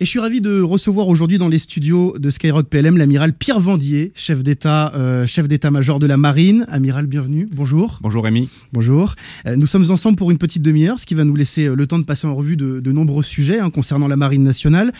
Et je suis ravi de recevoir aujourd'hui dans les studios de Skyrock PLM l'amiral Pierre Vendier, chef d'état, euh, chef d'état-major de la marine. Amiral, bienvenue. Bonjour. Bonjour Rémi. Bonjour. Euh, nous sommes ensemble pour une petite demi-heure, ce qui va nous laisser euh, le temps de passer en revue de, de nombreux sujets hein, concernant la marine nationale.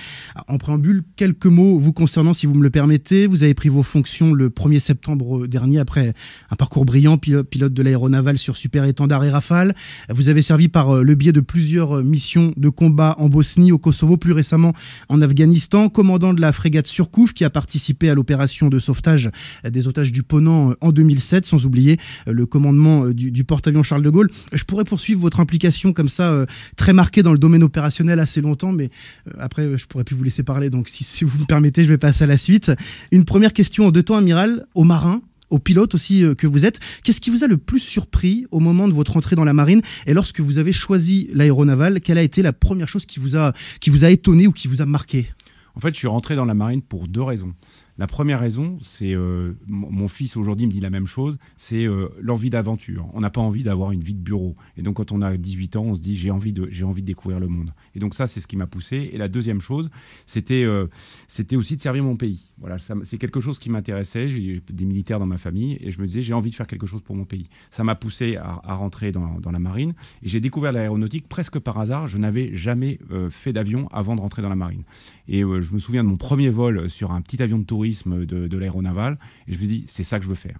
En préambule, quelques mots vous concernant, si vous me le permettez. Vous avez pris vos fonctions le 1er septembre dernier après un parcours brillant, pilote de l'aéronaval sur Super Étendard et Rafale. Vous avez servi par le biais de plusieurs missions de combat en Bosnie, au Kosovo, plus récemment en Afghanistan, commandant de la frégate Surcouf qui a participé à l'opération de sauvetage des otages du Ponant euh, en 2007, sans oublier euh, le commandement euh, du, porte-avions Charles de Gaulle. Je pourrais poursuivre votre implication comme ça, très marquée dans le domaine opérationnel assez longtemps, mais après, je pourrais plus vous laisser parler. Donc, si, si vous me permettez, je vais passer à la suite. Une première question en deux temps, amiral, aux marins aux pilotes aussi que vous êtes. Qu'est-ce qui vous a le plus surpris au moment de votre entrée dans la marine et lorsque vous avez choisi l'aéronaval Quelle a été la première chose qui vous a, qui vous a étonné ou qui vous a marqué? En fait, je suis rentré dans la marine pour deux raisons. La première raison, c'est euh, mon fils aujourd'hui me dit la même chose, c'est euh, l'envie d'aventure. On n'a pas envie d'avoir une vie de bureau. Et donc quand on a 18 ans, on se dit j'ai envie de j'ai envie de découvrir le monde. Et donc ça c'est ce qui m'a poussé. Et la deuxième chose, c'était euh, c'était aussi de servir mon pays. Voilà, c'est quelque chose qui m'intéressait. J'ai des militaires dans ma famille et je me disais j'ai envie de faire quelque chose pour mon pays. Ça m'a poussé à, rentrer dans, la marine et j'ai découvert l'aéronautique presque par hasard. Je n'avais jamais fait d'avion avant de rentrer dans la marine. Et je me souviens de mon premier vol sur un petit avion de tourisme de, de l'aéronaval. Et je me dis, c'est ça que je veux faire.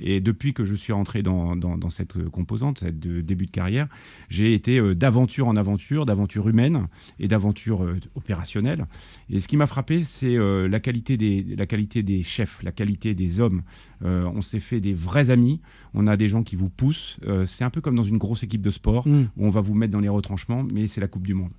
Et depuis que je suis rentré dans, dans, cette composante, cette début de carrière, j'ai été euh, d'aventure en aventure, d'aventure humaine et d'aventure euh, opérationnelle. Et ce qui m'a frappé, c'est euh, la, qualité des, la qualité des chefs, la qualité des hommes. on s'est fait des vrais amis, on a des gens qui vous poussent. c'est un peu comme dans une grosse équipe de sport mmh. où on va vous mettre dans les retranchements, mais c'est la Coupe du Monde.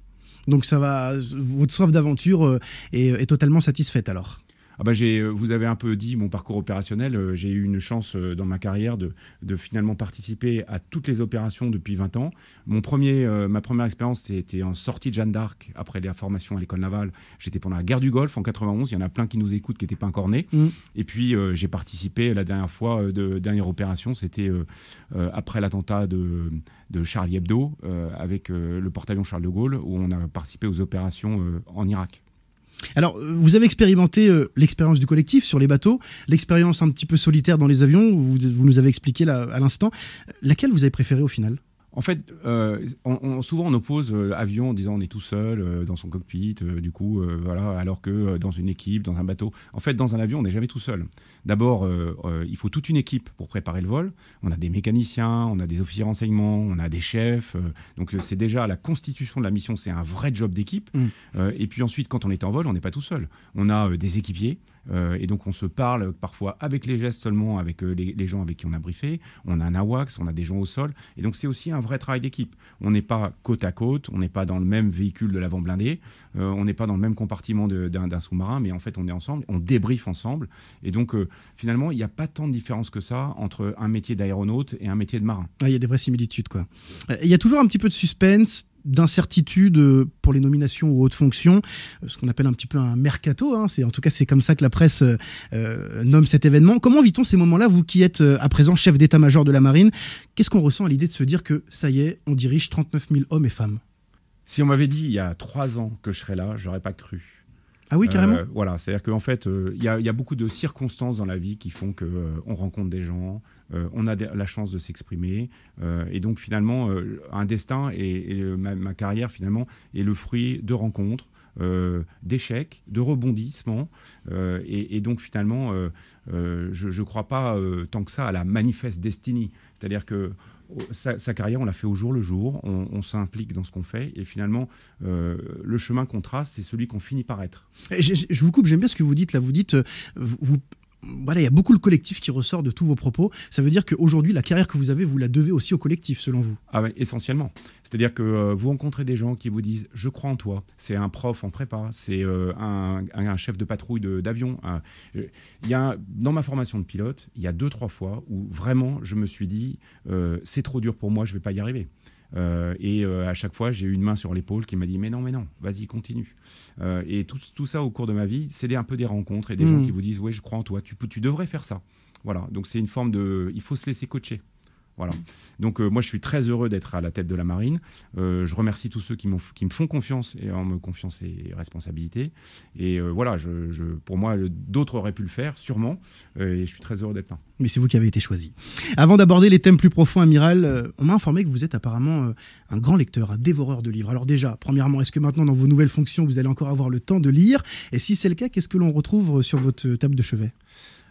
Donc ça va, votre soif d'aventure est, est totalement satisfaite alors? Ah bah euh, vous avez un peu dit mon parcours opérationnel. Euh, j'ai eu une chance euh, dans ma carrière de, de, finalement participer à toutes les opérations depuis 20 ans. Mon premier, ma première expérience, c'était en sortie de Jeanne d'Arc après la formation à l'école navale. J'étais pendant la guerre du Golfe en 91. Il y en a plein qui nous écoutent qui n'étaient pas encore nés. Mmh. Et puis j'ai participé la dernière fois de dernière opération, c'était après l'attentat de, de, Charlie Hebdo avec le porte-avions Charles de Gaulle où on a participé aux opérations en Irak. Alors, euh, vous avez expérimenté euh, l'expérience du collectif sur les bateaux, l'expérience un petit peu solitaire dans les avions, vous, nous avez expliqué à l'instant. Laquelle vous avez préféré au final? En fait, euh, on, souvent on oppose euh, avion en disant on est tout seul euh, dans son cockpit, du coup, voilà, alors que dans une équipe, dans un bateau. En fait, dans un avion, on n'est jamais tout seul. D'abord, il faut toute une équipe pour préparer le vol. On a des mécaniciens, on a des officiers renseignements, on a des chefs. donc c'est déjà la constitution de la mission, c'est un vrai job d'équipe. Mmh. et puis ensuite, quand on est en vol, on n'est pas tout seul. On a des équipiers. Euh, et donc on se parle parfois avec les gestes seulement, avec euh, les, gens avec qui on a briefé. On a un AWACS, on a des gens au sol. Et donc c'est aussi un vrai travail d'équipe. On n'est pas côte à côte, on n'est pas dans le même véhicule de l'avant blindé, euh, on n'est pas dans le même compartiment d'un sous-marin, mais en fait on est ensemble, on débriefe ensemble. Et donc finalement il n'y a pas tant de différence que ça entre un métier d'aéronaute et un métier de marin. Il y a des vraies similitudes quoi. Il y a toujours un petit peu de suspense d'incertitude euh, pour les nominations ou hautes fonctions, euh, ce qu'on appelle un petit peu un mercato. Hein, c'est en tout cas c'est comme ça que la presse euh, nomme cet événement. Comment vit-on ces moments-là, vous qui êtes à présent chef d'état-major de la marine? Qu'est-ce qu'on ressent à l'idée de se dire que ça y est, on dirige 39 000 hommes et femmes? Si on m'avait dit il y a trois ans que je serais là, j'aurais pas cru. Ah oui, carrément. voilà, c'est-à-dire qu'en fait, il y, a beaucoup de circonstances dans la vie qui font qu'on on rencontre des gens, euh, on a la chance de s'exprimer. Euh, et donc finalement, euh, un destin et, ma, carrière finalement est le fruit de rencontres. d'échecs, de rebondissements. Et, donc finalement, je ne crois pas tant que ça à la manifeste destinée. C'est-à-dire que oh, sa, carrière, on la fait au jour le jour, on, s'implique dans ce qu'on fait, et finalement, le chemin qu'on trace, c'est celui qu'on finit par être. Je, je, vous coupe, j'aime bien ce que vous dites là. Vous dites, vous, voilà, il y a beaucoup le collectif qui ressort de tous vos propos. Ça veut dire qu'aujourd'hui, la carrière que vous avez, vous la devez aussi au collectif, selon vous? Ah essentiellement. C'est-à-dire que euh, vous rencontrez des gens qui vous disent Je crois en toi. C'est un prof en prépa, c'est euh, un, chef de patrouille d'avion. Il y a, dans ma formation de pilote, il y a deux, trois fois où vraiment je me suis dit euh, C'est trop dur pour moi, je ne vais pas y arriver. Euh, et euh, à chaque fois, j'ai eu une main sur l'épaule qui m'a dit Mais non, mais non, vas-y, continue. Euh, et tout, tout, ça au cours de ma vie, c'est un peu des rencontres et des gens mmh. qui vous disent Oui, je crois en toi, tu, tu devrais faire ça. Voilà, donc c'est une forme de. Il faut se laisser coacher. Voilà. Donc moi, je suis très heureux d'être à la tête de la marine. je remercie tous ceux qui, qui me font confiance et en me confiant ces responsabilités. Et voilà, je, pour moi, d'autres auraient pu le faire, sûrement. et je suis très heureux d'être là. Mais c'est vous qui avez été choisi. Avant d'aborder les thèmes plus profonds, Amiral, on m'a informé que vous êtes apparemment un grand lecteur, un dévoreur de livres. Alors déjà, premièrement, est-ce que maintenant, dans vos nouvelles fonctions, vous allez encore avoir le temps de lire? Et si c'est le cas, qu'est-ce que l'on retrouve sur votre table de chevet?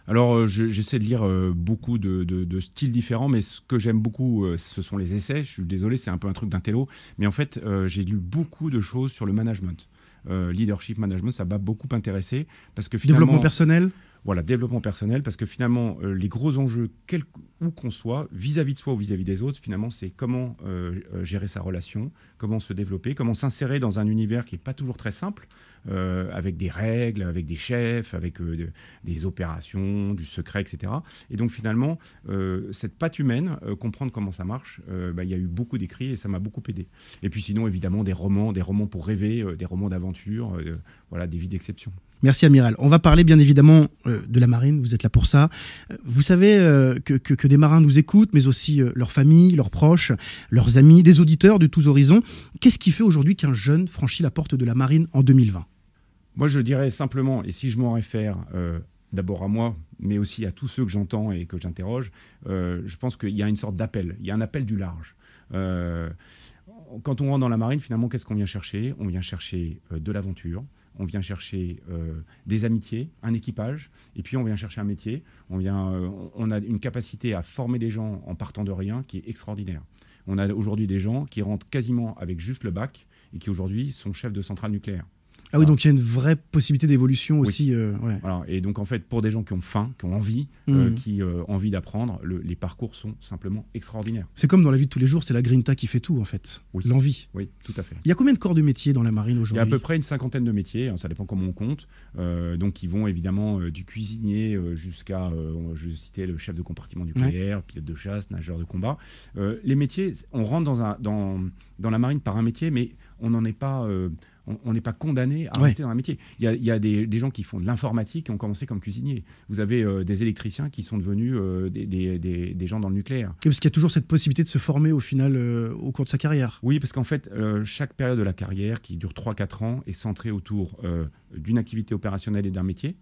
Alors, euh, j'essaie de lire euh, beaucoup de, styles différents, mais ce que j'aime beaucoup, euh, ce sont les essais. Je suis désolé, c'est un peu un truc d'intello, mais en fait, j'ai lu beaucoup de choses sur le management. leadership management, ça m'a beaucoup intéressé parce que finalement, développement personnel? Voilà, développement personnel, parce que finalement, euh, les gros enjeux, où qu'on soit, vis-à-vis de soi ou vis-à-vis des autres, finalement, c'est comment euh, euh, gérer sa relation, comment se développer, comment s'insérer dans un univers qui n'est pas toujours très simple, avec des règles, avec des chefs, avec des opérations, du secret, etc. Et donc, finalement, cette patte humaine, comprendre comment ça marche, bah, il y a eu beaucoup d'écrits et ça m'a beaucoup aidé. Et puis sinon, évidemment, des romans, des romans pour rêver, des romans d'aventure, voilà, des vies d'exception. Merci Amiral. On va parler bien évidemment euh, de la marine, vous êtes là pour ça. Euh, vous savez euh, que, des marins nous écoutent, mais aussi leurs familles, leurs proches, leurs amis, des auditeurs de tous horizons. Qu'est-ce qui fait aujourd'hui qu'un jeune franchit la porte de la marine en 2020 Moi je dirais simplement, et si je m'en réfère d'abord à moi, mais aussi à tous ceux que j'entends et que j'interroge, je pense qu'il y a une sorte d'appel, il y a un appel du large quand on rentre dans la marine, finalement, qu'est-ce qu'on vient chercher? On vient chercher de l'aventure, on vient chercher euh, des amitiés, un équipage, et puis on vient chercher un métier. Euh, on a une capacité à former des gens en partant de rien qui est extraordinaire. On a aujourd'hui des gens qui rentrent quasiment avec juste le bac et qui aujourd'hui sont chefs de centrale nucléaire. Ah oui, donc il y a une vraie possibilité d'évolution aussi. Euh, Et donc en fait, pour des gens qui ont faim, qui ont envie, euh, mmh. qui ont envie d'apprendre, les parcours sont simplement extraordinaires. C'est comme dans la vie de tous les jours, c'est la grinta qui fait tout en fait. L'envie. Oui, tout à fait. Il y a combien de corps de métiers dans la marine aujourd'hui Il y a à peu près une cinquantaine de métiers, hein, ça dépend comment on compte. Euh, donc ils vont évidemment du cuisinier jusqu'à, je citais le chef de compartiment nucléaire, pilote de chasse, nageur de combat. les métiers, on rentre dans, un, dans, dans la marine par un métier, mais on n'en est pas on n'est pas condamné à rester dans un métier. Il y a, des, gens qui font de l'informatique qui ont commencé comme cuisiniers. Vous avez euh, des électriciens qui sont devenus euh, des, gens dans le nucléaire. parce qu'il y a toujours cette possibilité de se former au final euh, au cours de sa carrière. Oui, parce qu'en fait, chaque période de la carrière qui dure 3-4 ans est centrée autour d'une activité opérationnelle et d'un métier.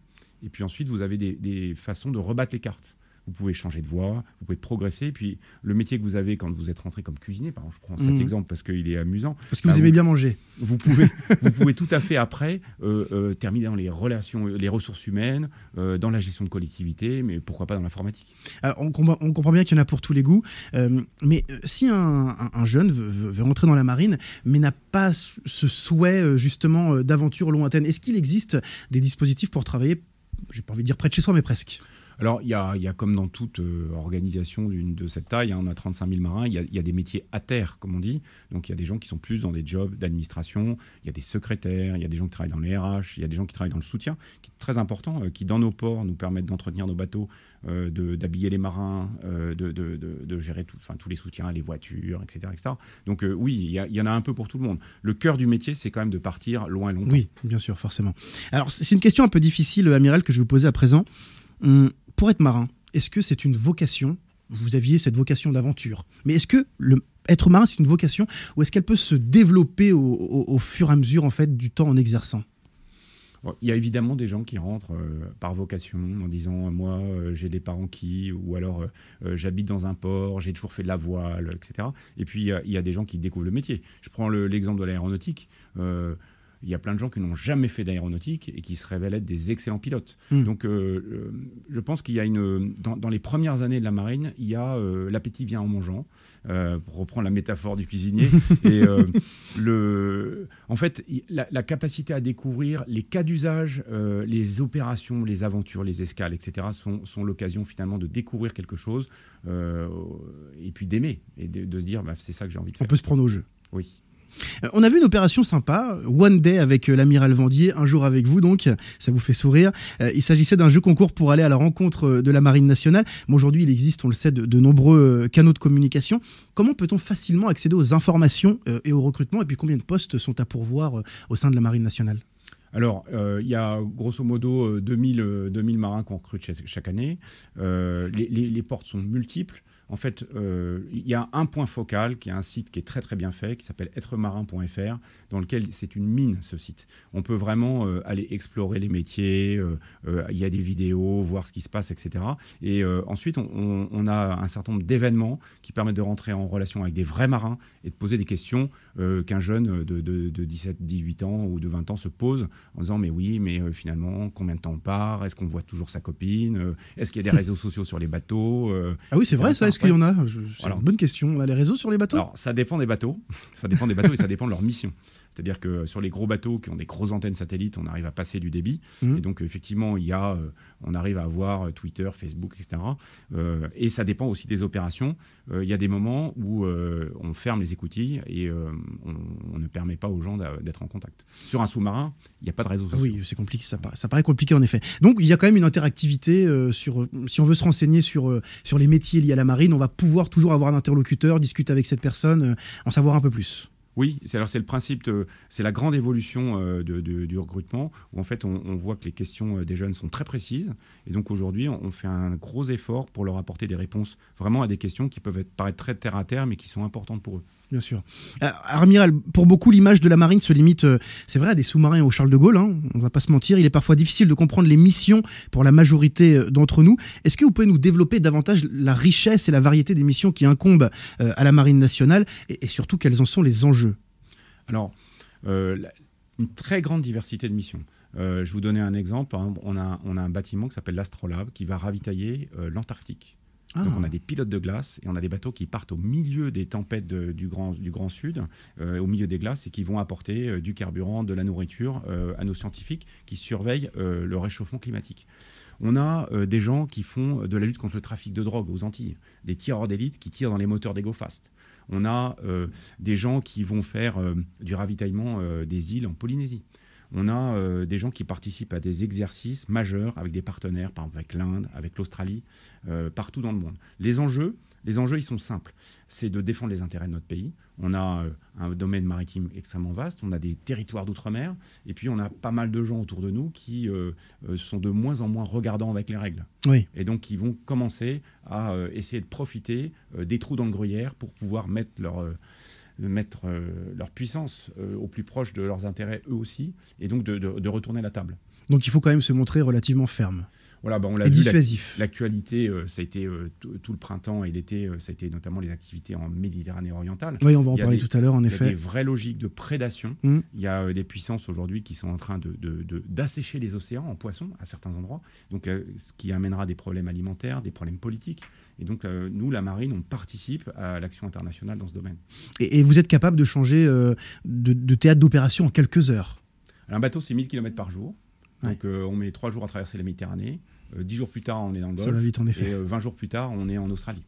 Et puis ensuite, vous avez des façons de rebattre les cartes vous pouvez changer de voie, vous pouvez progresser. Puis le métier que vous avez quand vous êtes rentré comme cuisinier, par exemple, je prends cet mmh. exemple parce qu'il est amusant. Parce que vous bah, aimez bien manger. Vous pouvez, vous pouvez tout à fait après euh, euh, terminer dans les relations, les ressources humaines, euh, dans la gestion de collectivité, mais pourquoi pas dans l'informatique. On, on, comprend bien qu'il y en a pour tous les goûts, mais si un, jeune veut, veut, rentrer dans la marine, mais n'a pas ce souhait justement d'aventure lointaine, est-ce qu'il existe des dispositifs pour travailler, j'ai pas envie de dire près de chez soi, mais presque? Alors, il y a, comme dans toute euh, organisation de cette taille, hein, on a 35 000 marins, il y, a, des métiers à terre, comme on dit. Donc, il y a des gens qui sont plus dans des jobs d'administration, il y a des secrétaires, il y a des gens qui travaillent dans les RH, il y a des gens qui travaillent dans le soutien, qui est très important, euh, qui dans nos ports nous permettent d'entretenir nos bateaux, euh, d'habiller les marins, de, gérer tous les soutiens, les voitures, etc. etc. Donc, oui, il y, en a un peu pour tout le monde. Le cœur du métier, c'est quand même de partir loin et longtemps. Oui, bien sûr, forcément. Alors, c'est une question un peu difficile, Amiral, que je vais vous poser à présent. Hum, pour être marin, est-ce que c'est une vocation? Vous aviez cette vocation d'aventure. Mais est-ce que le, être marin, c'est une vocation ou est-ce qu'elle peut se développer au, fur et à mesure en fait, du temps en exerçant? Il y a évidemment des gens qui rentrent euh, par vocation en disant moi euh, j'ai des parents qui ou alors euh, j'habite dans un port, j'ai toujours fait de la voile, etc. Et puis il y, a des gens qui découvrent le métier. Je prends l'exemple de l'aéronautique il y a plein de gens qui n'ont jamais fait d'aéronautique et qui se révèlent être des excellents pilotes. Hmm. Donc, euh, euh, je pense qu'il y a une. Dans, les premières années de la marine, il y a euh, l'appétit vient en mangeant, pour reprendre la métaphore du cuisinier. et le, en fait, la, capacité à découvrir les cas d'usage, les opérations, les aventures, les escales, etc., sont, sont l'occasion finalement de découvrir quelque chose et puis d'aimer et de, se dire bah, c'est ça que j'ai envie de faire. On peut se prendre au jeu. Oui. Euh, on a vu une opération sympa, One Day avec euh, l'amiral Vendier, un jour avec vous donc, ça vous fait sourire. Euh, il s'agissait d'un jeu concours pour aller à la rencontre de la Marine nationale. Mais aujourd'hui, il existe, on le sait, de, nombreux canaux de communication. Comment peut-on facilement accéder aux informations et au recrutement? Et puis combien de postes sont à pourvoir au sein de la Marine nationale? Alors, il y a grosso modo 2000, 2000 marins qu'on recrute chaque, année. les, portes sont multiples. En fait, euh, il y a un point focal qui est un site qui est très très bien fait, qui s'appelle êtremarin.fr, dans lequel c'est une mine ce site. On peut vraiment euh, aller explorer les métiers, euh, il y a des vidéos, voir ce qui se passe, etc. Et ensuite, on, a un certain nombre d'événements qui permettent de rentrer en relation avec des vrais marins et de poser des questions qu'un jeune de, de, 17, 18 ans ou de 20 ans se pose en disant mais oui, mais finalement, combien de temps on part? Est-ce qu'on voit toujours sa copine? Est-ce qu'il y a des réseaux sociaux sur les bateaux? Ah oui, c'est vrai ça. Est-ce qu'il y en a? C'est une bonne question. On a les réseaux sur les bateaux? Alors, ça dépend des bateaux. Ça dépend des bateaux et ça dépend de leur mission. C'est-à-dire que sur les gros bateaux qui ont des grosses antennes satellites, on arrive à passer du débit. Mmh. Et donc, effectivement, il y a, euh, on arrive à avoir euh, Twitter, Facebook, etc. Euh, et ça dépend aussi des opérations. il y a des moments où on ferme les écoutilles et on, ne permet pas aux gens d'être en contact. Sur un sous-marin, il n'y a pas de réseau social. Oui, c'est compliqué. Ça paraît, ça paraît, compliqué en effet. Donc, il y a quand même une interactivité sur. Si on veut se renseigner sur, sur les métiers liés à la marine, on va pouvoir toujours avoir un interlocuteur, discuter avec cette personne, en savoir un peu plus. Oui, c'est alors c'est le principe, c'est la grande évolution euh, du recrutement où en fait on, voit que les questions euh, des jeunes sont très précises et donc aujourd'hui on, fait un gros effort pour leur apporter des réponses vraiment à des questions qui peuvent paraître très terre à terre mais qui sont importantes pour eux. Bien sûr. Euh, Amiral, pour beaucoup, l'image de la marine se limite, euh, c'est vrai, à des sous-marins au Charles de Gaulle. Hein, on ne va pas se mentir. Il est parfois difficile de comprendre les missions pour la majorité euh, d'entre nous. Est-ce que vous pouvez nous développer davantage la richesse et la variété des missions qui incombent à la marine nationale et, surtout quels en sont les enjeux? Alors, une très grande diversité de missions. je vous donner un exemple. On a, on a un bâtiment qui s'appelle l'Astrolabe qui va ravitailler l'Antarctique. Donc on a ah. des pilotes de glace et on a des bateaux qui partent au milieu des tempêtes du, grand, du Grand Sud, euh, au milieu des glaces, et qui vont apporter euh, du carburant, de la nourriture euh, à nos scientifiques qui surveillent le réchauffement climatique. On a des gens qui font de la lutte contre le trafic de drogue aux Antilles, des tireurs d'élite qui tirent dans les moteurs des Go Fast. On a des gens qui vont faire du ravitaillement des îles en Polynésie on a euh, des gens qui participent à des exercices majeurs avec des partenaires, par exemple avec l'Inde, avec l'Australie, euh, partout dans le monde. Les enjeux, les enjeux, ils sont simples. C'est de défendre les intérêts de notre pays. On a euh, un domaine maritime extrêmement vaste, on a des territoires d'outre-mer, et puis on a pas mal de gens autour de nous qui sont de moins en moins regardants avec les règles. Oui. Et donc qui vont commencer à essayer de profiter des trous dans le gruyère pour pouvoir mettre leur mettre euh, leur puissance euh, au plus proche de leurs intérêts eux aussi, et donc de, retourner la table. Donc il faut quand même se montrer relativement ferme. Voilà, bah, on l'a vu, dissuasif. L'actualité, euh, ça a été tout le printemps et l'été, ça a été notamment les activités en Méditerranée orientale. Oui, on va en parler tout à l'heure, en effet. Il y a des vraies logiques de prédation. Mmh. Il y a des puissances aujourd'hui qui sont en train d'assécher de, les océans en poissons à certains endroits, donc ce qui amènera des problèmes alimentaires, des problèmes politiques. Et donc, euh, nous, la marine, on participe à l'action internationale dans ce domaine. Et, vous êtes capable de changer euh, de, théâtre d'opération en quelques heures? Un bateau, c'est 1000 km par jour. Donc, euh, on met 3 jours à traverser la Méditerranée. 10 jours plus tard, on est dans le Golfe. Ça va vite, en effet. Et 20 jours plus tard, on est en Australie.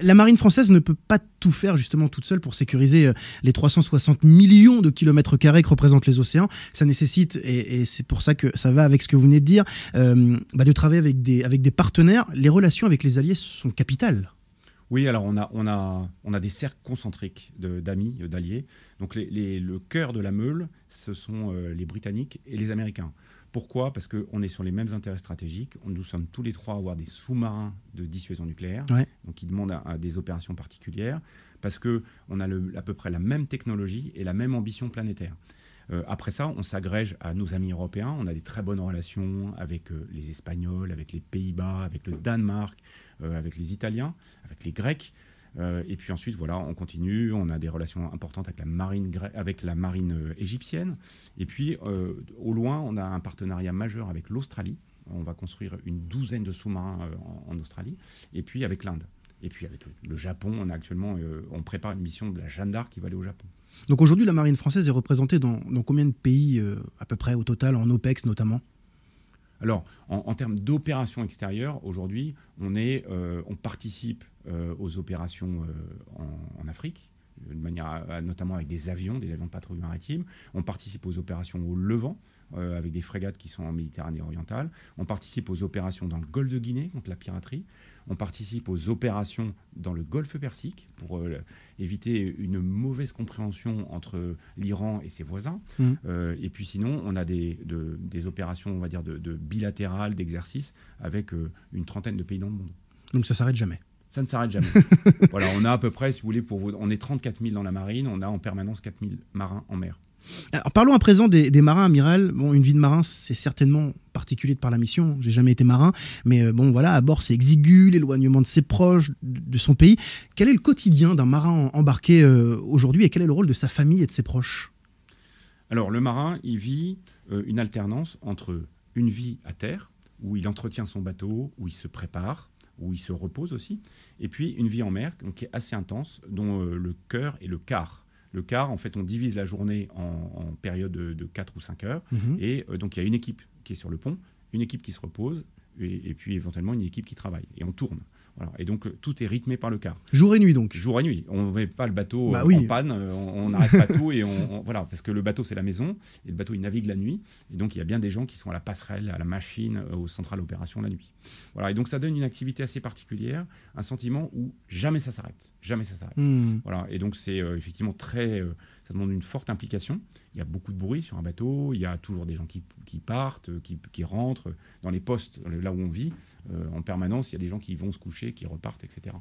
La marine française ne peut pas tout faire justement toute seule pour sécuriser euh, les 360 millions de kilomètres carrés que représentent les océans. Ça nécessite, et, c'est pour ça que ça va avec ce que vous venez de dire, euh, bah, de travailler avec des, avec des partenaires. Les relations avec les alliés sont capitales. Oui, alors on a, on a, on a des cercles concentriques d'amis, d'alliés. Donc le cœur de la meule, ce sont euh, les Britanniques et les Américains. Pourquoi? Parce qu'on est sur les mêmes intérêts stratégiques. Nous sommes tous les trois à avoir des sous-marins de dissuasion nucléaire, donc qui demandent à, des opérations particulières, parce qu'on a à peu près la même technologie et la même ambition planétaire. Euh, après ça, on s'agrège à nos amis européens. On a des très bonnes relations avec euh, les Espagnols, avec les Pays-Bas, avec le Danemark, euh, avec les Italiens, avec les Grecs. Euh, et puis ensuite, voilà, on continue. On a des relations importantes avec la marine, avec la marine euh, égyptienne. Et puis, euh, au loin, on a un partenariat majeur avec l'Australie. On va construire une douzaine de sous-marins en, Australie. Et puis avec l'Inde. Et puis avec le, Japon, on a actuellement, on prépare une mission de la Jeanne d'Arc qui va aller au Japon. Donc aujourd'hui, la marine française est représentée dans, dans combien de pays à peu près au total, en OPEX notamment? Alors, en, termes d'opérations extérieures, aujourd'hui, on, on participe euh, aux opérations euh, en, Afrique, notamment avec des avions, des avions de patrouille maritime. On participe aux opérations au Levant, euh, avec des frégates qui sont en Méditerranée orientale. On participe aux opérations dans le golfe de Guinée contre la piraterie. On participe aux opérations dans le golfe Persique pour éviter une mauvaise compréhension entre l'Iran et ses voisins. Mmh. et puis sinon, on a des, des opérations, on va dire, de, de bilatérales, d'exercices avec une trentaine de pays dans le monde. Donc ça s'arrête jamais Ça ne s'arrête jamais. voilà, on a à peu près, si vous voulez, pour vous, on est 34 000 dans la marine, on a en permanence 4 000 marins en mer. Parlons à présent des, marins amiral. Bon, une vie de marin, c'est certainement particulier de par la mission. J'ai jamais été marin, mais euh, bon, voilà, à bord, c'est exigu, l'éloignement de ses proches, de, son pays. Quel est le quotidien d'un marin embarqué euh, aujourd'hui et quel est le rôle de sa famille et de ses proches? Alors, le marin, il vit euh, une alternance entre une vie à terre, où il entretient son bateau, où il se prépare, où il se repose aussi, et puis une vie en mer qui est assez intense, dont le cœur est le quart. Le quart, en fait, on divise la journée en, périodes de, 4 ou 5 heures, mhm. et euh, donc il y a une équipe qui est sur le pont, une équipe qui se repose, et, puis éventuellement une équipe qui travaille, et on tourne. Et donc tout est rythmé par le quart. Jour et nuit donc. Jour et nuit. On ne met pas le bateau bah euh, en panne, euh, on n'arrête pas tout et on, voilà parce que le bateau c'est la maison et le bateau il navigue la nuit et donc il y a bien des gens qui sont à la passerelle, à la machine, euh, aux centrales d'opération la nuit. Voilà et donc ça donne une activité assez particulière, un sentiment où jamais ça s'arrête, jamais ça s'arrête. Hmm. Voilà et donc c'est effectivement très, ça demande une forte implication. Il y a beaucoup de bruit sur un bateau, il y a toujours des gens qui, partent, qui, qui rentrent dans les postes là où on vit. Euh, en permanence. Il y a des gens qui vont se coucher, qui repartent, etc.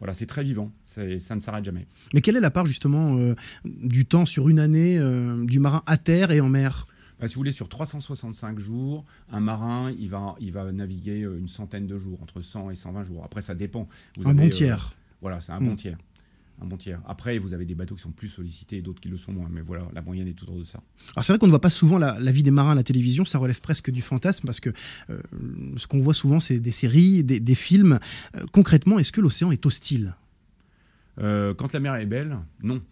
Voilà, c'est très vivant, ça ne s'arrête jamais. Mais quelle est la part justement euh, du temps sur une année euh, du marin à terre et en mer? Bah, si vous voulez, sur 365 jours, un marin, il va, il va naviguer une centaine de jours, entre 100 et 120 jours. Après, ça dépend. un bon tiers. voilà, c'est un bon hmm. tiers un bon tiers. Après, vous avez des bateaux qui sont plus sollicités et d'autres qui le sont moins. Mais voilà, la moyenne est autour de ça. Alors c'est vrai qu'on ne voit pas souvent la, vie des marins à la télévision. Ça relève presque du fantasme parce que euh, ce qu'on voit souvent, c'est des séries, des, films. Euh, concrètement, est-ce que l'océan est hostile? Euh, Quand la mer est belle, non.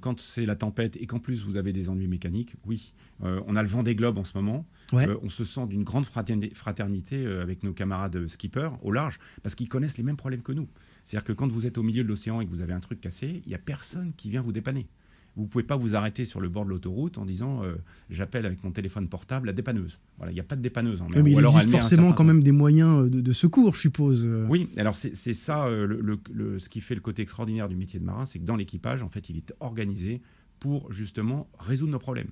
quand c'est la tempête et qu'en plus vous avez des ennuis mécaniques, oui. on a le vent des globes en ce moment. on se sent d'une grande fraternité avec nos camarades skippers au large parce qu'ils connaissent les mêmes problèmes que nous. C'est-à-dire que quand vous êtes au milieu de l'océan et que vous avez un truc cassé, il n'y a personne qui vient vous dépanner. Vous ne pouvez pas vous arrêter sur le bord de l'autoroute en disant euh, j'appelle avec mon téléphone portable la dépanneuse. Voilà, il n'y a pas de dépanneuse en mer. mais il existe forcément quand même des moyens euh, de, secours, je suppose. Euh. Oui, alors c'est ça le, ce qui fait le côté extraordinaire du métier de marin, c'est que dans l'équipage, en fait, il est organisé pour justement résoudre nos problèmes.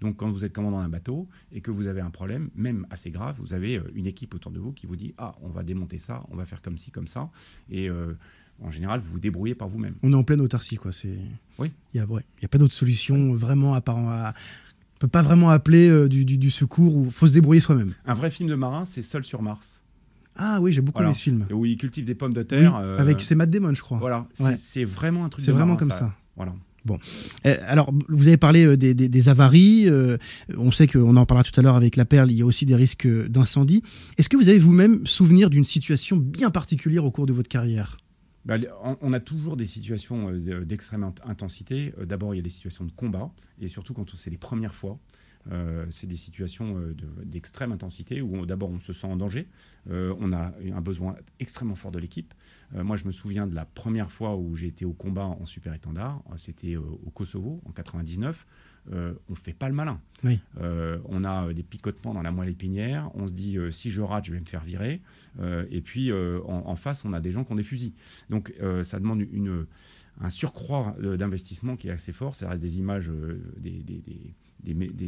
Donc quand vous êtes commandant d'un bateau et que vous avez un problème, même assez grave, vous avez euh, une équipe autour de vous qui vous dit ah on va démonter ça, on va faire comme ci comme ça et euh, en général vous vous débrouillez par vous-même. On est en pleine autarcie quoi. C'est oui. Il y a y a pas d'autre solution vraiment à part à... on peut pas vraiment appeler euh, du, secours ou faut se débrouiller soi-même. Un vrai film de marin c'est Seul sur Mars. Ah oui, j'ai beaucoup aimé ce film. Où il cultive des pommes de terre. avec c'est Matt Damon, je crois. Voilà, c'est vraiment un truc. C'est vraiment comme ça. Voilà. Euh, alors vous avez parlé euh, des, avaries. Euh, on sait qu'on en parlera tout à l'heure avec la perle. Il y a aussi des risques d'incendie. Est-ce que vous avez vous-même souvenir d'une situation bien particulière au cours de votre carrière? Bah, on a toujours des situations d'extrême intensité. D'abord, il y a des situations de combat, et surtout quand c'est les premières fois. Euh, c'est des situations euh, d'extrême intensité où d'abord on se sent en danger, euh, on a un besoin extrêmement fort de l'équipe. moi, je me souviens de la première fois où j'ai été au combat en super étendard, c'était au Kosovo en 99. on ne fait pas le malin. on a des picotements dans la moelle épinière. On se dit si je rate, je vais me faire virer. et puis en, face, on a des gens qui ont des fusils. Donc ça demande une, un surcroît d'investissement qui est assez fort. Ça reste des images des, des,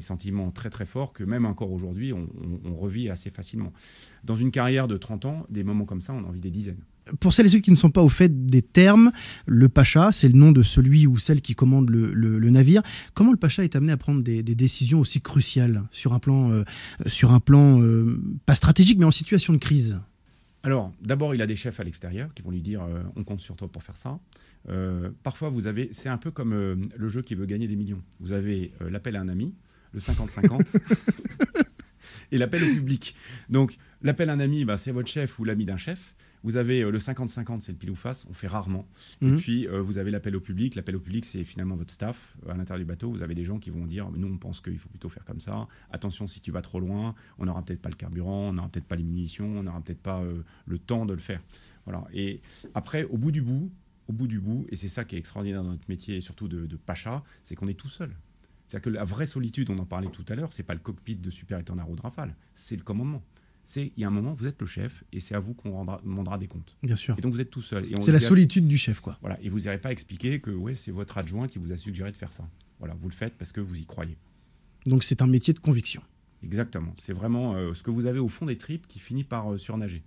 sentiments très très forts que même encore aujourd'hui, on, revit assez facilement. Dans une carrière de 30 ans, des moments comme ça, on en vit des dizaines. Pour celles et ceux qui ne sont pas au fait des termes, le pacha, c'est le nom de celui ou celle qui commande le, navire. Comment le pacha est amené à prendre des, décisions aussi cruciales sur un plan, euh, sur un plan euh, pas stratégique, mais en situation de crise? Alors, d'abord, il a des chefs à l'extérieur qui vont lui dire euh, on compte sur toi pour faire ça. Euh, parfois, vous avez, c'est un peu comme euh, le jeu qui veut gagner des millions. Vous avez l'appel à un ami, le 50-50, et l'appel au public. Donc, l'appel à un ami, bah, c'est votre chef ou l'ami d'un chef. Vous avez euh, le 50-50, c'est le pile ou face, on fait rarement. Et mhm. puis, euh, vous avez l'appel au public. L'appel au public, c'est finalement votre staff. À l'intérieur du bateau, vous avez des gens qui vont dire Nous, on pense qu'il faut plutôt faire comme ça. Attention, si tu vas trop loin, on n'aura peut-être pas le carburant, on n'aura peut-être pas les munitions, on n'aura peut-être pas euh, le temps de le faire. Voilà. Et après, au bout du bout, au bout du bout, et c'est ça qui est extraordinaire dans notre métier, et surtout de, de Pacha, c'est qu'on est tout seul. C'est-à-dire que la vraie solitude, on en parlait tout à l'heure, c'est pas le cockpit de Super Étendard ou de Rafale, c'est le commandement c'est il y a un moment, vous êtes le chef et c'est à vous qu'on demandera des comptes. Bien sûr. Et donc vous êtes tout seul. C'est la solitude du chef, quoi. Voilà. Et vous n'irez pas expliquer que ouais, c'est votre adjoint qui vous a suggéré de faire ça. Voilà, vous le faites parce que vous y croyez. Donc c'est un métier de conviction. Exactement. C'est vraiment euh, ce que vous avez au fond des tripes qui finit par euh, surnager.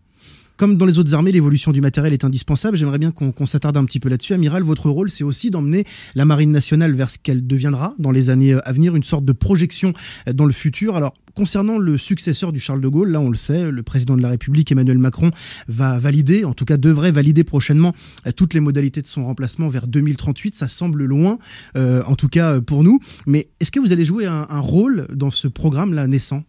Comme dans les autres armées, l'évolution du matériel est indispensable. J'aimerais bien qu'on s'attarde un petit peu là-dessus. Amiral, votre rôle, c'est aussi d'emmener la marine nationale vers ce qu'elle deviendra dans les années à venir, une sorte de projection dans le futur. Alors, Concernant le successeur du Charles de Gaulle, là on le sait, le président de la République Emmanuel Macron va valider, en tout cas devrait valider prochainement euh, toutes les modalités de son remplacement vers 2038. Ça semble loin, euh, en tout cas pour nous. Mais est-ce que vous allez jouer un, rôle dans ce programme-là naissant?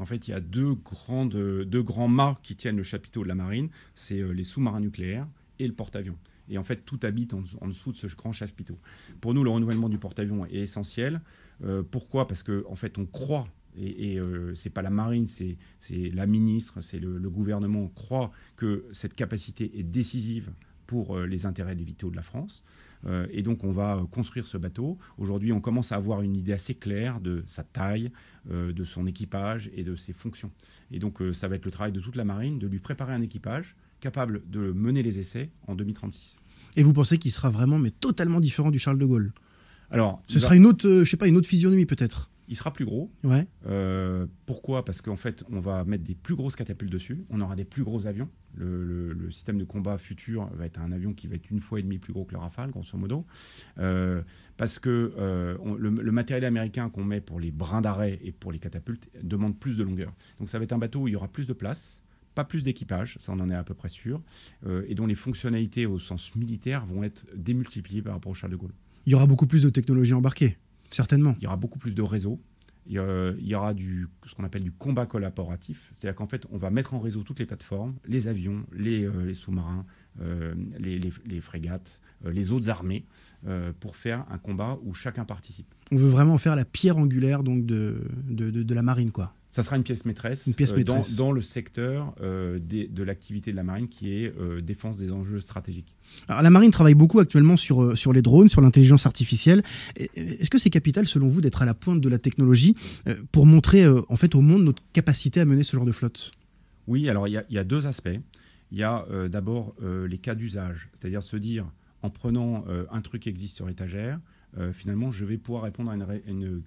En fait, il y a deux, grandes, deux grands mâts qui tiennent le chapiteau de la marine, c'est euh, les sous-marins nucléaires et le porte-avions. Et en fait, tout habite en, dessous de ce grand chapiteau. Pour nous, le renouvellement du porte-avions est essentiel. pourquoi? Parce qu'en en fait, on croit et, euh, ce n'est pas la marine, c'est la ministre, c'est le, gouvernement croit que cette capacité est décisive pour euh, les intérêts vitaux de la France. Euh, et donc on va construire ce bateau. Aujourd'hui, on commence à avoir une idée assez claire de sa taille, de son équipage et de ses fonctions. Et donc ça va être le travail de toute la marine de lui préparer un équipage capable de mener les essais en 2036. Et vous pensez qu'il sera vraiment mais totalement différent du Charles de Gaulle? Alors, ce sera une autre, je sais pas, une autre physionomie peut-être? Il sera plus gros. Ouais. Euh, pourquoi? Parce qu'en fait, on va mettre des plus grosses catapultes dessus. On aura des plus gros avions. Le, système de combat futur va être un avion qui va être une fois et demie plus gros que le Rafale, grosso modo. Euh, parce que euh, le, matériel américain qu'on met pour les brins d'arrêt et pour les catapultes demande plus de longueur. Donc ça va être un bateau où il y aura plus de place pas plus d'équipage, ça on en est à peu près sûr, et dont les fonctionnalités au sens militaire vont être démultipliées par rapport au Charles de Gaulle. Il y aura beaucoup plus de technologie embarquée Certainement. Il y aura beaucoup plus de réseaux. Il y aura du, ce qu'on appelle du combat collaboratif. C'est-à-dire qu'en fait, on va mettre en réseau toutes les plateformes, les avions, les, euh, sous-marins, euh, les, frégates, euh, les autres armées, pour faire un combat où chacun participe. On veut vraiment faire la pierre angulaire donc de, de, de la marine, quoi. Ça sera une pièce maîtresse, une pièce maîtresse. Dans, le secteur euh, de l'activité de la marine qui est euh, défense des enjeux stratégiques. Alors, la marine travaille beaucoup actuellement sur, euh, sur les drones, sur l'intelligence artificielle. Est-ce que c'est capital, selon vous, d'être à la pointe de la technologie pour montrer en fait au monde notre capacité à mener ce genre de flotte? Oui, alors il y, a deux aspects. Il y a d'abord les cas d'usage, c'est-à-dire se dire en prenant un truc qui existe sur étagère, finalement je vais pouvoir répondre à une,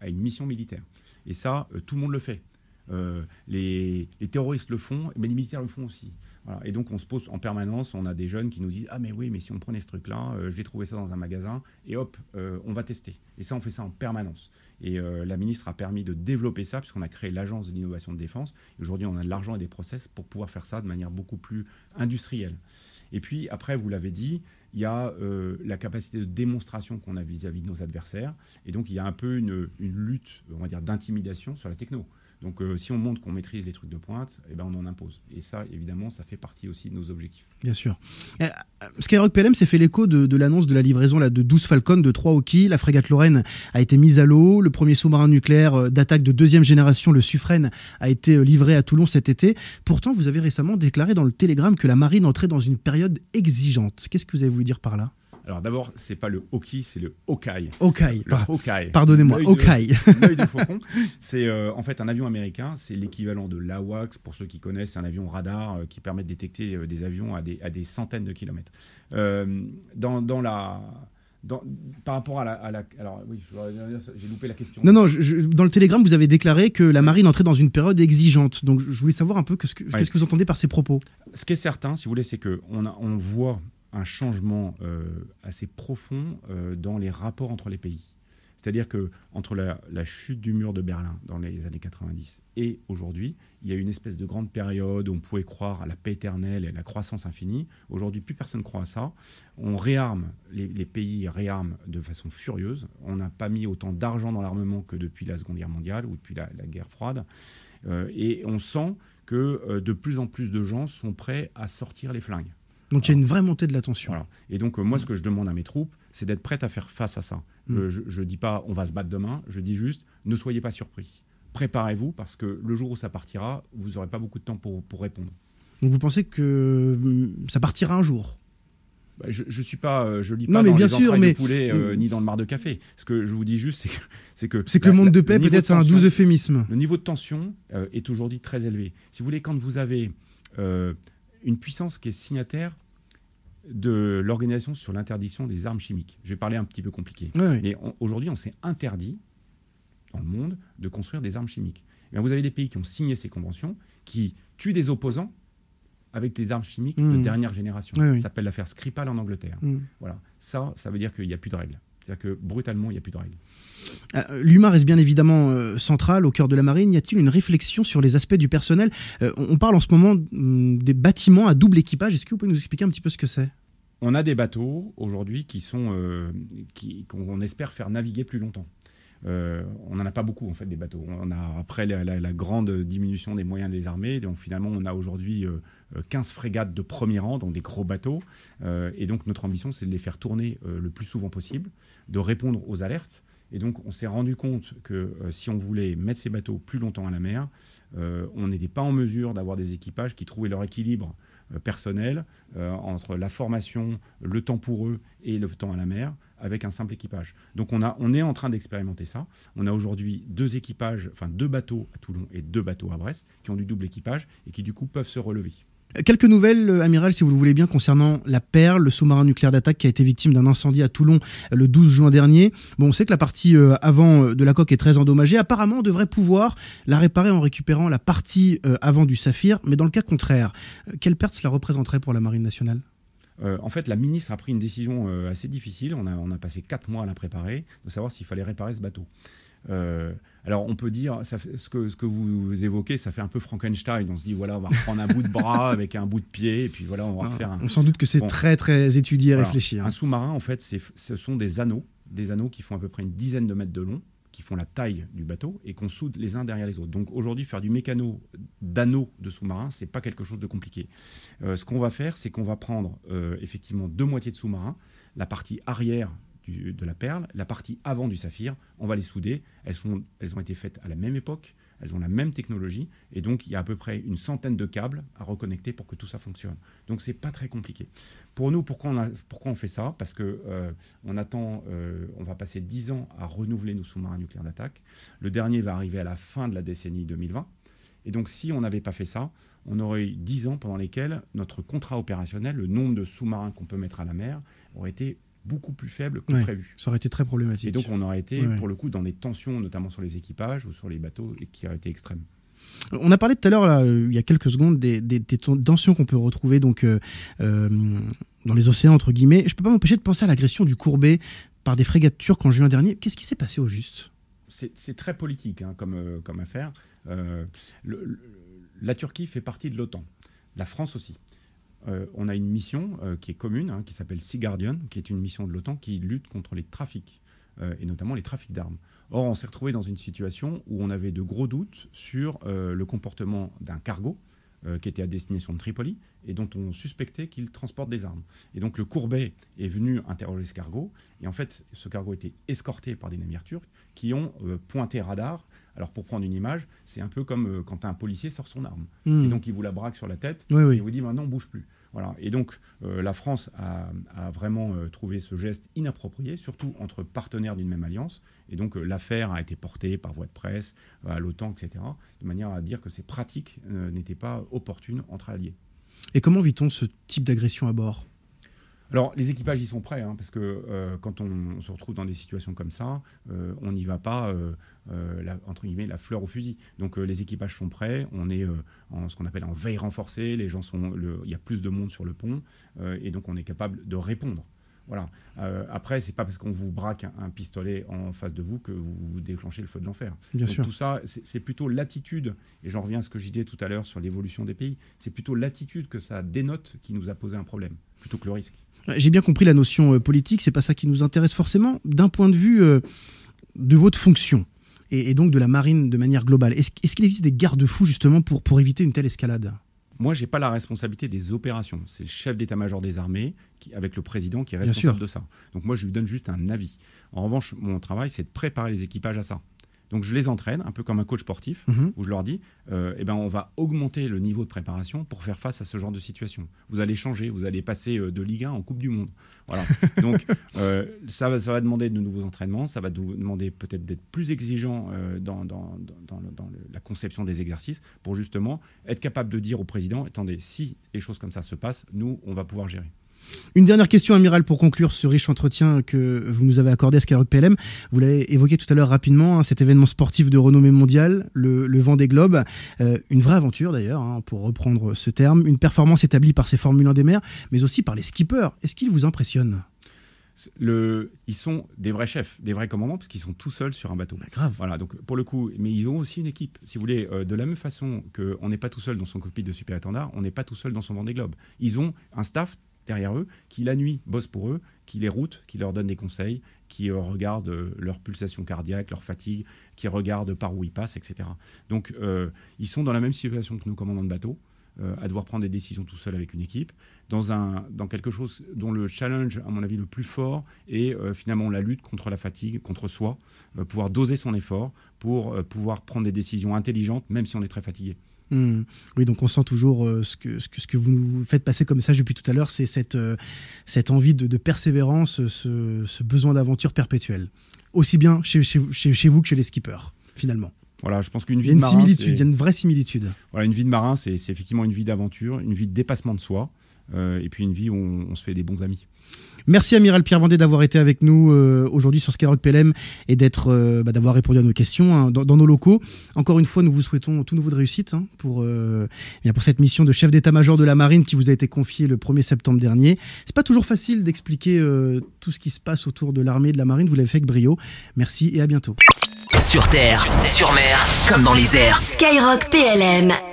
à une mission militaire. Et ça, euh, tout le monde le fait. Euh, les, terroristes le font, mais les militaires le font aussi. Et donc on se pose en permanence, on a des jeunes qui nous disent Ah mais oui, mais si on prenait ce truc-là, euh, j'ai trouvé ça dans un magasin, et hop, on va tester. Et ça, on fait ça en permanence. Et la ministre a permis de développer ça, puisqu'on a créé l'agence de l'innovation de défense. Aujourd'hui, on a de l'argent et des process pour pouvoir faire ça de manière beaucoup plus industrielle. Et puis après, vous l'avez dit, il y a euh, la capacité de démonstration qu'on a vis-à-vis de nos adversaires. Et donc, il y a un peu une, une lutte, on va dire, d'intimidation sur la techno. Donc, euh, si on montre qu'on maîtrise les trucs de pointe, eh ben, on en impose. Et ça, évidemment, ça fait partie aussi de nos objectifs. Bien sûr. Euh, Skyrock PLM s'est fait l'écho de, l'annonce de la livraison là, de 12 Falcon de 3 hockey. La frégate Lorraine a été mise à l'eau. Le premier sous-marin nucléaire d'attaque de deuxième génération, le Suffren, a été livré à Toulon cet été. Pourtant, vous avez récemment déclaré dans le Télégramme que la marine entrait dans une période exigeante. Qu'est-ce que vous avez voulu dire par là? Alors d'abord, c'est pas le hockey, c'est le Hawkeye. Hawkeye, pardonnez-moi, Hawkeye. L'œil du faucon, c'est euh, en fait un avion américain, c'est l'équivalent de l'AWACS, pour ceux qui connaissent, un avion radar euh, qui permet de détecter euh, des avions à des, à des, centaines de kilomètres. dans, dans la... Dans, par rapport à la, alors oui, j'ai loupé la question. Non, non, dans le télégramme, vous avez déclaré que la marine entrait dans une période exigeante. Donc, je voulais savoir un peu qu'est-ce que, que vous entendez par ces propos? Ce qui est certain, si vous voulez, c'est qu'on on voit un changement euh, assez profond euh, dans les rapports entre les pays. C'est-à-dire que entre la, chute du mur de Berlin dans les années 90 et aujourd'hui, il y a une espèce de grande période où on pouvait croire à la paix éternelle et à la croissance infinie. Aujourd'hui, plus personne ne croit à ça. On réarme, les, pays réarment de façon furieuse. On n'a pas mis autant d'argent dans l'armement que depuis la Seconde Guerre mondiale ou depuis la, guerre froide. Euh, et on sent que de plus en plus de gens sont prêts à sortir les flingues. Donc il y a une vraie montée de l'attention. Et donc euh, moi, ce que je demande à mes troupes, c'est d'être prêtes à faire face à ça. Mm. Euh, je ne dis pas on va se battre demain, je dis juste ne soyez pas surpris. Préparez-vous parce que le jour où ça partira, vous n'aurez pas beaucoup de temps pour, pour répondre. Donc vous pensez que mm, ça partira un jour? Bah, je, je suis pas, euh, je lis pas dans bien les sûr, mais... de poulet mm. ni dans le mar de café. Ce que je vous dis juste, c'est que c'est que, le monde de paix peut-être c'est un doux euphémisme. Le niveau de tension est aujourd'hui très élevé. Si vous voulez, quand vous avez une puissance qui est signataire de l'Organisation sur l'interdiction des armes chimiques. Je vais parler un petit peu compliqué. Mais aujourd'hui, on s'est interdit dans le monde de construire des armes chimiques. Eh vous avez des pays qui ont signé ces conventions, qui tuent des opposants avec des armes chimiques de Mmh. dernière génération. Oui. Ça s'appelle l'affaire Skripal en Angleterre. Mm. Voilà. Ça, ça veut dire qu'il n'y a plus de règles. C'est-à-dire que brutalement, il n'y a plus de règles. Euh, L'humain reste bien évidemment euh, central au cœur de la marine. Y a-t-il une réflexion sur les aspects du personnel? Euh, on, parle en ce moment hum, des bâtiments à double équipage. Est-ce que vous pouvez nous expliquer un petit peu ce que c'est? On a des bateaux aujourd'hui qui sont, euh, qu'on espère faire naviguer plus longtemps. Euh, on n'en a pas beaucoup en fait des bateaux. On a après la, la- la grande diminution des moyens des armées, donc finalement on a aujourd'hui euh, euh, 15 frégates de premier rang, donc des gros bateaux. Euh, et donc notre ambition c'est de les faire tourner le plus souvent possible, de répondre aux alertes. Et donc on s'est rendu compte que euh, si on voulait mettre ces bateaux plus longtemps à la mer, euh, on n'était pas en mesure d'avoir des équipages qui trouvaient leur équilibre euh, personnel entre la formation, le temps pour eux et le temps à la mer avec un simple équipage. Donc on, a, on est en train d'expérimenter ça. On a aujourd'hui deux équipages, enfin deux bateaux à Toulon et deux bateaux à Brest qui ont du double équipage et qui du coup peuvent se relever. Quelques nouvelles, euh, amiral, si vous le voulez bien, concernant la Perle, le sous-marin nucléaire d'attaque qui a été victime d'un incendie à Toulon euh, le 12 juin dernier. Bon, on sait que la partie euh, avant de la coque est très endommagée. Apparemment, on devrait pouvoir la réparer en récupérant la partie avant du Saphir. Mais dans le cas contraire, quelle perte cela représenterait pour la Marine nationale? En fait, la ministre a pris une décision assez difficile. On a, on a passé quatre mois à la préparer, de savoir s'il fallait réparer ce bateau. Euh, alors, on peut dire, ça ce, que, ce que vous évoquez, ça fait un peu Frankenstein. On se dit, voilà, on va reprendre un bout de bras avec un bout de pied, et puis voilà, on va refaire un, On s'en doute que c'est Bon. très très étudié et Voilà. réfléchi. hein. Un sous-marin, en fait, ce sont des anneaux, des anneaux qui font à peu près une dizaine de mètres de long, qui font la taille du bateau et qu'on soude les uns derrière les autres. Donc aujourd'hui, faire du mécano d'anneaux de sous-marin, c'est pas quelque chose de compliqué. Euh, ce qu'on va faire, c'est qu'on va prendre euh, effectivement deux moitiés de sous-marin, la partie arrière de la perle, la partie avant du saphir, on va les souder. Elles, ont été faites à la même époque, elles ont la même technologie, et donc il y a à peu près une centaine de câbles à reconnecter pour que tout ça fonctionne. Donc c'est pas très compliqué. Pour nous, pourquoi on, a- pourquoi fait ça? Parce que euh, on attend, euh, on va passer 10 ans à renouveler nos sous-marins nucléaires d'attaque. Le dernier va arriver à la fin de la décennie 2020. Et donc si on n'avait pas fait ça, on aurait eu 10 ans pendant lesquels notre contrat opérationnel, le nombre de sous-marins qu'on peut mettre à la mer, aurait été beaucoup plus faible que Ouais. prévu. Ça aurait été très problématique. Et donc on aurait été, Ouais, pour le coup, dans des tensions, notamment sur les équipages ou sur les bateaux, et qui auraient été extrêmes. On a parlé tout à l'heure, là, euh, il y a quelques secondes, des, des- des tensions qu'on peut retrouver donc, euh, euh, dans les océans, entre guillemets. Je peux pas m'empêcher de penser à l'agression du Courbet par des frégates turques en juin dernier. Qu'est-ce qui s'est passé au juste? C'est très politique hein, comme, euh, comme affaire. Euh, le- le- la Turquie fait partie de l'OTAN, la France aussi. Euh, on a une mission euh, qui est commune, hein, qui s'appelle Sea Guardian, qui est une mission de l'OTAN qui lutte contre les trafics, euh, et notamment les trafics d'armes. Or, on s'est retrouvé dans une situation où on avait de gros doutes sur le comportement d'un cargo qui était à destination de Tripoli et dont on suspectait qu'il transporte des armes. Et donc le Courbet est venu interroger ce cargo, et en fait, ce cargo était escorté par des navires turcs qui ont pointé radar. Alors pour prendre une image, c'est un peu comme euh, quand un policier sort son arme. Hmm. Et donc il vous la braque sur la tête Oui, oui. et vous dit maintenant on bouge plus. Voilà. Et donc euh, la France a, a vraiment euh, trouvé ce geste inapproprié, surtout entre partenaires d'une même alliance. Et donc euh, l'affaire a été portée par voie de presse à l'OTAN, etc., de manière à dire que ces pratiques n'étaient pas opportunes entre alliés. Et comment vit-on ce type d'agression à bord? Alors, les équipages y sont prêts, hein, parce que euh, quand on, se retrouve dans des situations comme ça, euh, on n'y va pas, euh, la, entre guillemets, la fleur au fusil. Donc, les équipages sont prêts, on est en ce qu'on appelle en veille renforcée, les gens sont, le- il y a plus de monde sur le pont, et donc on est capable de répondre. Voilà. Euh, après, c'est pas parce qu'on vous braque un, un pistolet en face de vous que vous, vous déclenchez le feu de l'enfer. Bien Donc, sûr. Tout ça, c'est plutôt l'attitude, et j'en reviens à ce que je disais tout à l'heure sur l'évolution des pays, c'est plutôt l'attitude que ça dénote qui nous a posé un problème, plutôt que le risque. J'ai bien compris la notion euh, politique, c'est pas ça qui nous intéresse forcément. D'un point de vue euh, de votre fonction et, et donc de la marine de manière globale, est-ce qu'il existe des garde-fous justement pour, pour éviter une telle escalade? Moi, j'ai pas la responsabilité des opérations. C'est le chef d'état-major des armées, qui, avec le président, qui est responsable de ça. Donc moi, je lui donne juste un avis. En revanche, mon travail, c'est de préparer les équipages à ça. Donc je les entraîne, un peu comme un coach sportif, Mhm. où je leur dis, euh, eh ben, on va augmenter le niveau de préparation pour faire face à ce genre de situation. Vous allez changer, vous allez passer euh, de Ligue 1 en Coupe du Monde. Voilà. Donc euh, ça, va, ça va demander de nouveaux entraînements, ça va demander peut-être d'être plus exigeant euh, dans, dans- dans- dans le- dans le- la conception des exercices pour justement être capable de dire au président, attendez, si les choses comme ça se passent, nous, on va pouvoir gérer. Une dernière question, Amiral, pour conclure ce riche entretien que vous nous avez accordé à Skyrock PLM. Vous l'avez évoqué tout à l'heure rapidement, hein, cet événement sportif de renommée mondiale, le, le vent des globes. Euh, une vraie aventure d'ailleurs, hein, pour reprendre ce terme. Une performance établie par ces Formule 1 des mers, mais aussi par les skippers. Est-ce qu'ils vous impressionnent? Le, ils sont des vrais chefs, des vrais commandants, parce qu'ils sont tout seuls sur un bateau. Bah, grave. Voilà, donc pour le coup, mais ils ont aussi une équipe. Si vous voulez, euh, de la même façon qu'on n'est pas tout seul dans son cockpit de super étendard, on n'est pas tout seul dans son Vendée Globe. Ils ont un staff derrière eux qui la nuit bosse pour eux, qui les route, qui leur donne des conseils, qui euh, regarde euh, leur pulsation cardiaque, leur fatigue, qui regarde par où ils passent, etc. Donc ils sont dans la même situation que nos commandants de bateau. Euh, à devoir prendre des décisions tout seul avec une équipe, dans, un, dans quelque chose dont le challenge, à mon avis, le plus fort est euh, finalement la lutte contre la fatigue, contre soi, euh, pouvoir doser son effort pour pouvoir prendre des décisions intelligentes, même si on est très fatigué. Hmm. Oui, donc on sent toujours ce, que, ce, que, ce, que, vous nous faites passer comme message depuis tout à l'heure, c'est cette, cette envie de, persévérance, ce, besoin d'aventure perpétuelle. Aussi bien chez, chez, chez vous que chez les skippers, finalement. Voilà, je pense qu'une vie de marin, similitude, il y a une vraie similitude. Voilà, une vie de marin, c'est effectivement une vie d'aventure, une vie de dépassement de soi, euh, et puis une vie où on, se fait des bons amis. Merci Amiral Pierre Vendée d'avoir été avec nous euh, aujourd'hui sur Skyrock PLM et d'être, euh, bah, d'avoir répondu à nos questions hein, dans, nos locaux. Encore une fois, nous vous souhaitons tout nouveau de réussite hein, pour, bien pour cette mission de chef d'état-major de la marine qui vous a été confiée le 1er septembre dernier. C'est pas toujours facile d'expliquer tout ce qui se passe autour de l'armée de la marine. Vous l'avez fait avec brio. Merci et à bientôt. Sur terre, sur mer, comme dans les airs. Skyrock PLM.